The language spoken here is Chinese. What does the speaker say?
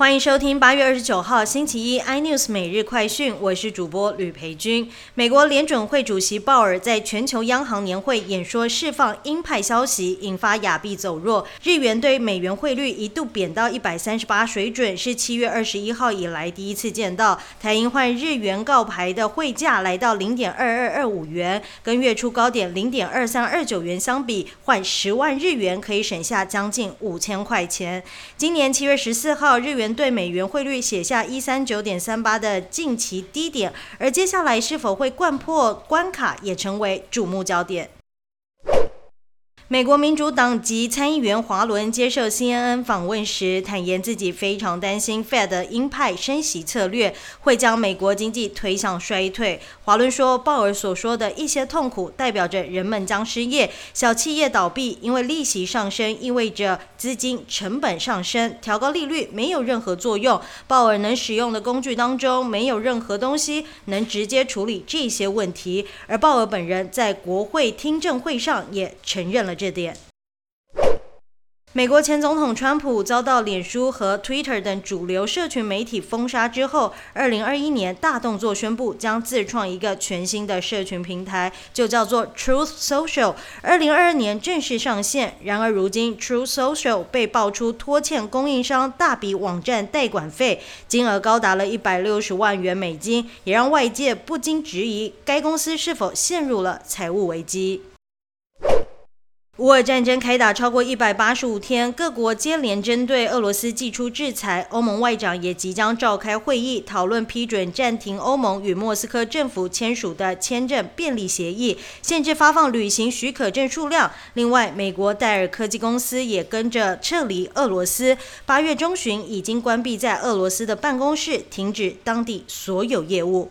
欢迎收听八月二十九号星期一 iNews 每日快讯，我是主播吕培军。美国联准会主席鲍尔在全球央行年会演说释放鹰派消息，引发亚币走弱，日元对美元汇率一度贬到一百三十八水准，是七月二十一号以来第一次见到。台银换日元告牌的汇价来到零点二二二五元，跟月初高点零点二三二九元相比，换十万日元可以省下将近五千块钱。今年七月十四号，日元对美元汇率写下一三九点三八的近期低点，而接下来是否会贯破关卡，也成为瞩目焦点。美国民主党籍参议员华伦接受 CNN 访问时，坦言自己非常担心 Fed 鹰派升息策略会将美国经济推向衰退。华伦说，鲍尔所说的一些痛苦，代表着人们将失业、小企业倒闭，因为利息上升意味着资金成本上升，调高利率没有任何作用。鲍尔能使用的工具当中，没有任何东西能直接处理这些问题。而鲍尔本人在国会听证会上也承认了。这点。美国前总统川普遭到脸书和 Twitter 等主流社群媒体封杀之后，二零二一年大动作宣布将自创一个全新的社群平台，就叫做 Truth Social。二零二二年正式上线。然而，如今 Truth Social 被爆出拖欠供应商大笔网站代管费，金额高达了一百六十万元美金，也让外界不禁质疑该公司是否陷入了财务危机。乌俄战争开打超过一百八十五天，各国接连针对俄罗斯寄出制裁。欧盟外长也即将召开会议，讨论批准暂停欧盟与莫斯科政府签署的签证便利协议，限制发放旅行许可证数量。另外，美国戴尔科技公司也跟着撤离俄罗斯，八月中旬已经关闭在俄罗斯的办公室，停止当地所有业务。